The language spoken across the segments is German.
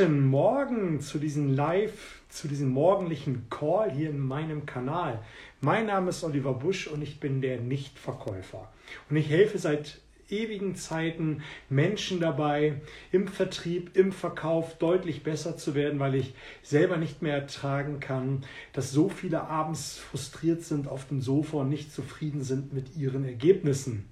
Guten Morgen zu diesem Live, zu diesem morgendlichen Call hier in meinem Kanal. Mein Name ist Oliver Busch und ich bin der Nichtverkäufer. Und ich helfe seit ewigen Zeiten Menschen dabei, im Vertrieb, im Verkauf deutlich besser zu werden, weil ich selber nicht mehr ertragen kann, dass so viele abends frustriert sind auf dem Sofa und nicht zufrieden sind mit ihren Ergebnissen.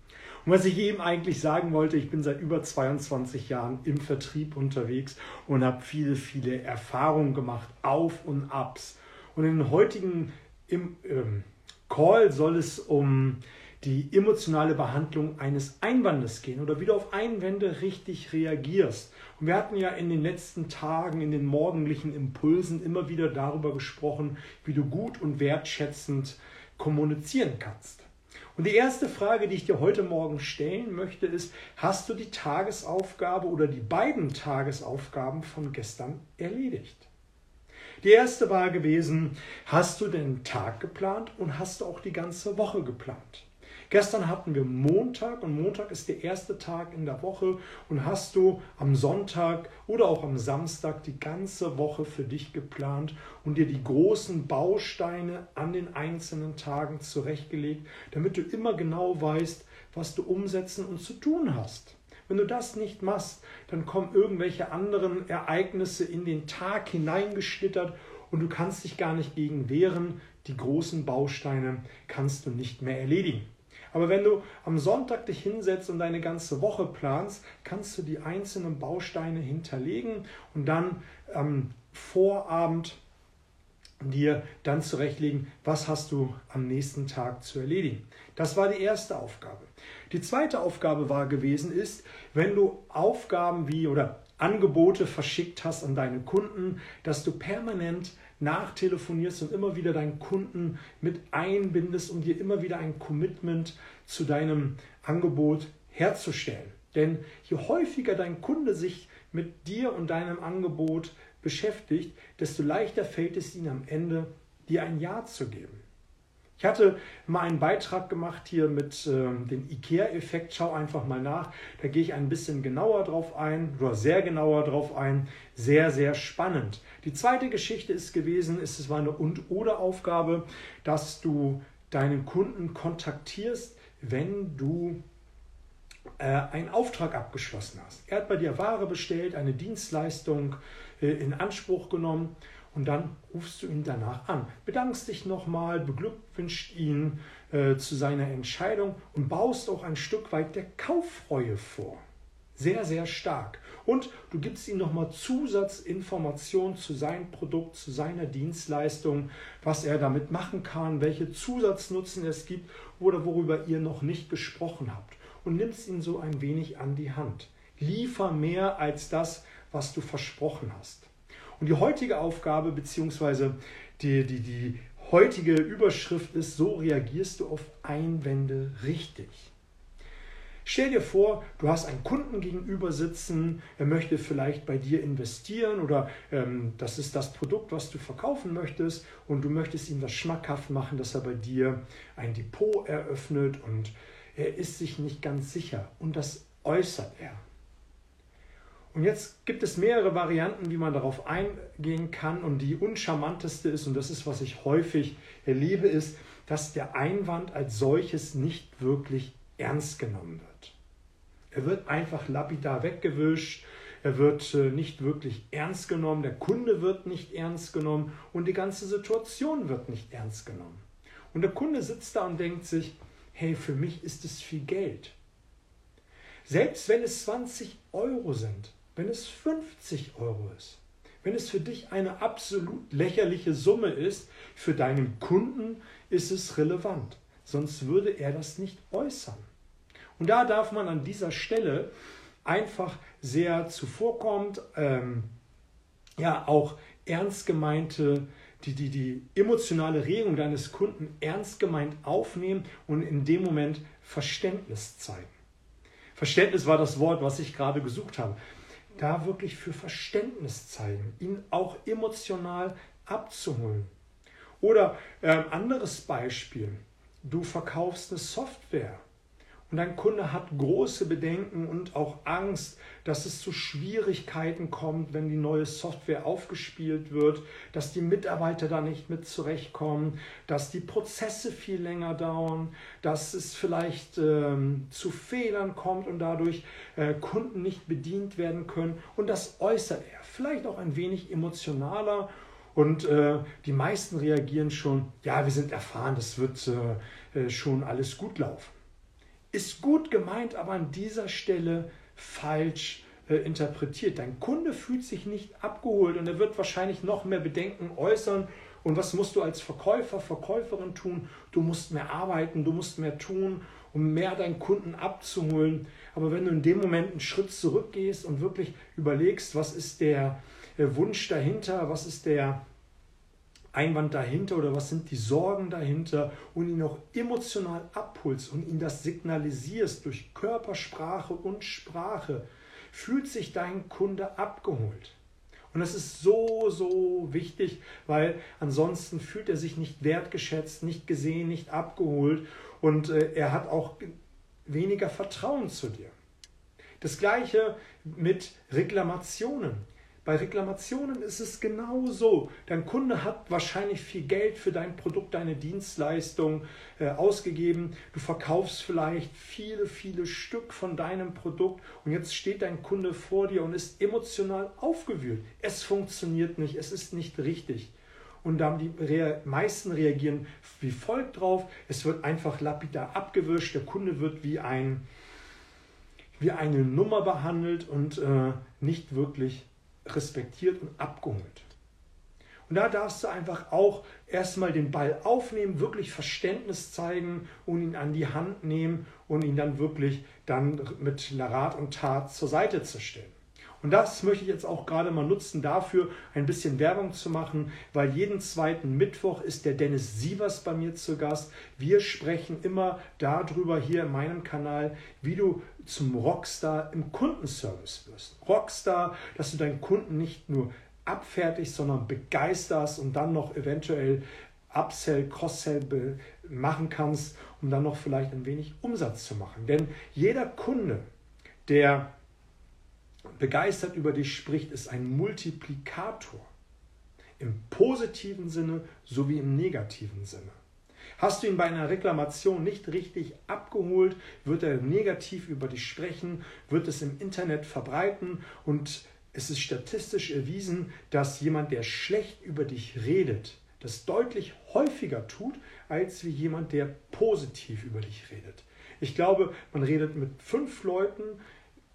Und was ich eben eigentlich sagen wollte, ich bin seit über 22 Jahren im Vertrieb unterwegs und habe viele, viele Erfahrungen gemacht, Auf und Abs. Und in heutigen im, ähm, Call soll es um die emotionale Behandlung eines Einwandes gehen oder wie du auf Einwände richtig reagierst. Und wir hatten ja in den letzten Tagen, in den morgendlichen Impulsen immer wieder darüber gesprochen, wie du gut und wertschätzend kommunizieren kannst. Und die erste Frage, die ich dir heute Morgen stellen möchte, ist, hast du die Tagesaufgabe oder die beiden Tagesaufgaben von gestern erledigt? Die erste war gewesen, hast du den Tag geplant und hast du auch die ganze Woche geplant? Gestern hatten wir Montag und Montag ist der erste Tag in der Woche und hast du am Sonntag oder auch am Samstag die ganze Woche für dich geplant und dir die großen Bausteine an den einzelnen Tagen zurechtgelegt, damit du immer genau weißt, was du umsetzen und zu tun hast. Wenn du das nicht machst, dann kommen irgendwelche anderen Ereignisse in den Tag hineingeschlittert und du kannst dich gar nicht gegen wehren. Die großen Bausteine kannst du nicht mehr erledigen. Aber wenn du am Sonntag dich hinsetzt und deine ganze Woche planst, kannst du die einzelnen Bausteine hinterlegen und dann am Vorabend dir dann zurechtlegen, was hast du am nächsten Tag zu erledigen. Das war die erste Aufgabe. Die zweite Aufgabe war gewesen ist, wenn du Aufgaben wie oder Angebote verschickt hast an deine Kunden, dass du permanent nachtelefonierst und immer wieder deinen Kunden mit einbindest, um dir immer wieder ein Commitment zu deinem Angebot herzustellen. Denn je häufiger dein Kunde sich mit dir und deinem Angebot beschäftigt, desto leichter fällt es ihm am Ende, dir ein Ja zu geben. Ich hatte mal einen Beitrag gemacht hier mit äh, dem IKEA-Effekt. Schau einfach mal nach. Da gehe ich ein bisschen genauer drauf ein oder sehr genauer drauf ein. Sehr, sehr spannend. Die zweite Geschichte ist gewesen, es war eine Und-Oder-Aufgabe, dass du deinen Kunden kontaktierst, wenn du äh, einen Auftrag abgeschlossen hast. Er hat bei dir Ware bestellt, eine Dienstleistung äh, in Anspruch genommen und dann rufst du ihn danach an, bedankst dich nochmal, beglückwünscht ihn äh, zu seiner Entscheidung und baust auch ein Stück weit der Kauffreue vor. Sehr, sehr stark. Und du gibst ihm nochmal Zusatzinformationen zu seinem Produkt, zu seiner Dienstleistung, was er damit machen kann, welche Zusatznutzen es gibt oder worüber ihr noch nicht gesprochen habt. Und nimmst ihn so ein wenig an die Hand. Liefer mehr als das, was du versprochen hast. Und die heutige Aufgabe bzw. Die, die, die heutige Überschrift ist, so reagierst du auf Einwände richtig. Stell dir vor, du hast einen Kunden gegenüber sitzen, er möchte vielleicht bei dir investieren oder ähm, das ist das Produkt, was du verkaufen möchtest und du möchtest ihm das schmackhaft machen, dass er bei dir ein Depot eröffnet und er ist sich nicht ganz sicher und das äußert er. Und jetzt gibt es mehrere Varianten, wie man darauf eingehen kann. Und die uncharmanteste ist, und das ist, was ich häufig erlebe, ist, dass der Einwand als solches nicht wirklich ernst genommen wird. Er wird einfach lapidar weggewischt, er wird äh, nicht wirklich ernst genommen, der Kunde wird nicht ernst genommen und die ganze Situation wird nicht ernst genommen. Und der Kunde sitzt da und denkt sich, hey, für mich ist es viel Geld. Selbst wenn es 20 Euro sind, wenn es 50 Euro ist, wenn es für dich eine absolut lächerliche Summe ist, für deinen Kunden ist es relevant. Sonst würde er das nicht äußern. Und da darf man an dieser Stelle einfach sehr zuvorkommt, ähm, ja auch ernst gemeinte, die, die, die emotionale Regung deines Kunden ernst gemeint aufnehmen und in dem Moment Verständnis zeigen. Verständnis war das Wort, was ich gerade gesucht habe da wirklich für Verständnis zeigen, ihn auch emotional abzuholen. Oder äh, anderes Beispiel, du verkaufst eine Software und dein Kunde hat große Bedenken und auch Angst, dass es zu Schwierigkeiten kommt, wenn die neue Software aufgespielt wird, dass die Mitarbeiter da nicht mit zurechtkommen, dass die Prozesse viel länger dauern, dass es vielleicht ähm, zu Fehlern kommt und dadurch äh, Kunden nicht bedient werden können. Und das äußert er, vielleicht auch ein wenig emotionaler. Und äh, die meisten reagieren schon, ja, wir sind erfahren, das wird äh, äh schon alles gut laufen ist gut gemeint, aber an dieser Stelle falsch äh, interpretiert. Dein Kunde fühlt sich nicht abgeholt und er wird wahrscheinlich noch mehr Bedenken äußern. Und was musst du als Verkäufer, Verkäuferin tun? Du musst mehr arbeiten, du musst mehr tun, um mehr deinen Kunden abzuholen. Aber wenn du in dem Moment einen Schritt zurückgehst und wirklich überlegst, was ist der äh, Wunsch dahinter, was ist der Einwand dahinter oder was sind die Sorgen dahinter und ihn auch emotional abholst und ihn das signalisierst durch Körpersprache und Sprache, fühlt sich dein Kunde abgeholt. Und das ist so, so wichtig, weil ansonsten fühlt er sich nicht wertgeschätzt, nicht gesehen, nicht abgeholt und äh, er hat auch weniger Vertrauen zu dir. Das gleiche mit Reklamationen. Bei Reklamationen ist es genau so. Dein Kunde hat wahrscheinlich viel Geld für dein Produkt, deine Dienstleistung äh, ausgegeben. Du verkaufst vielleicht viele, viele Stück von deinem Produkt und jetzt steht dein Kunde vor dir und ist emotional aufgewühlt. Es funktioniert nicht, es ist nicht richtig. Und dann die rea meisten reagieren wie folgt drauf. Es wird einfach lapidar abgewischt. Der Kunde wird wie, ein, wie eine Nummer behandelt und äh, nicht wirklich respektiert und abgeholt. Und da darfst du einfach auch erstmal den Ball aufnehmen, wirklich Verständnis zeigen und ihn an die Hand nehmen und ihn dann wirklich dann mit Rat und Tat zur Seite zu stellen. Und das möchte ich jetzt auch gerade mal nutzen, dafür ein bisschen Werbung zu machen, weil jeden zweiten Mittwoch ist der Dennis Sievers bei mir zu Gast. Wir sprechen immer darüber hier in meinem Kanal, wie du zum Rockstar im Kundenservice wirst. Rockstar, dass du deinen Kunden nicht nur abfertigst, sondern begeisterst und dann noch eventuell Upsell, Cross-Sell machen kannst, um dann noch vielleicht ein wenig Umsatz zu machen. Denn jeder Kunde, der begeistert über dich spricht, ist ein Multiplikator. Im positiven Sinne sowie im negativen Sinne. Hast du ihn bei einer Reklamation nicht richtig abgeholt, wird er negativ über dich sprechen, wird es im Internet verbreiten und es ist statistisch erwiesen, dass jemand, der schlecht über dich redet, das deutlich häufiger tut, als wie jemand, der positiv über dich redet. Ich glaube, man redet mit fünf Leuten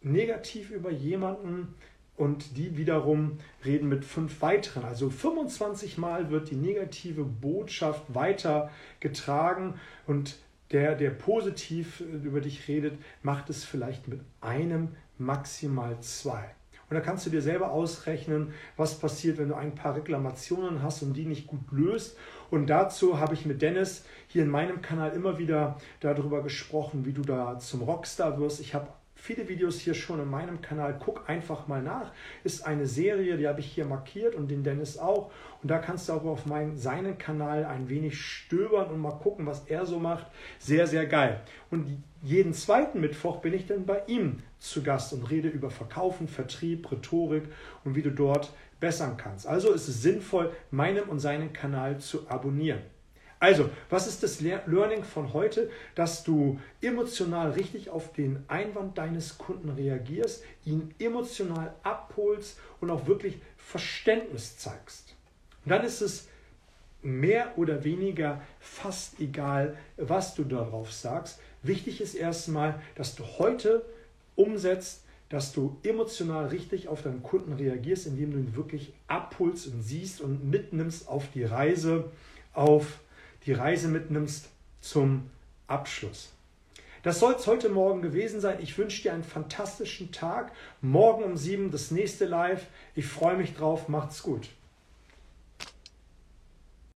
negativ über jemanden und die wiederum reden mit fünf weiteren. Also 25 Mal wird die negative Botschaft weitergetragen und der, der positiv über dich redet, macht es vielleicht mit einem, maximal zwei. Und da kannst du dir selber ausrechnen, was passiert, wenn du ein paar Reklamationen hast und die nicht gut löst. Und dazu habe ich mit Dennis hier in meinem Kanal immer wieder darüber gesprochen, wie du da zum Rockstar wirst. Ich habe viele Videos hier schon in meinem Kanal. Guck einfach mal nach. Ist eine Serie, die habe ich hier markiert und den Dennis auch. Und da kannst du auch auf meinen, seinen Kanal ein wenig stöbern und mal gucken, was er so macht. Sehr, sehr geil. Und jeden zweiten Mittwoch bin ich dann bei ihm zu Gast und rede über Verkaufen, Vertrieb, Rhetorik und wie du dort bessern kannst. Also ist es sinnvoll, meinen und seinen Kanal zu abonnieren. Also, was ist das Learning von heute? Dass du emotional richtig auf den Einwand deines Kunden reagierst, ihn emotional abholst und auch wirklich Verständnis zeigst. Und dann ist es mehr oder weniger fast egal, was du darauf sagst. Wichtig ist erstmal, dass du heute umsetzt, dass du emotional richtig auf deinen Kunden reagierst, indem du ihn wirklich abholst und siehst und mitnimmst auf die Reise, auf die Reise mitnimmst zum Abschluss. Das soll es heute Morgen gewesen sein. Ich wünsche dir einen fantastischen Tag. Morgen um sieben das nächste Live. Ich freue mich drauf. Macht's gut.